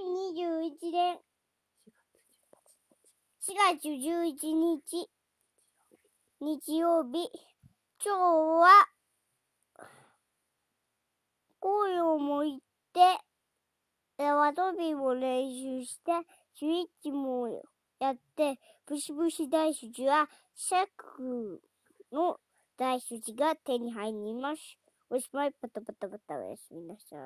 2021年4月11日。日。曜日。今日は。声をもいって。縄跳びも練習して。スイッチもやって。ブシブシ大筋はシャクの大筋が手に入ります。おしまい。パタパタパタおやすみなさい。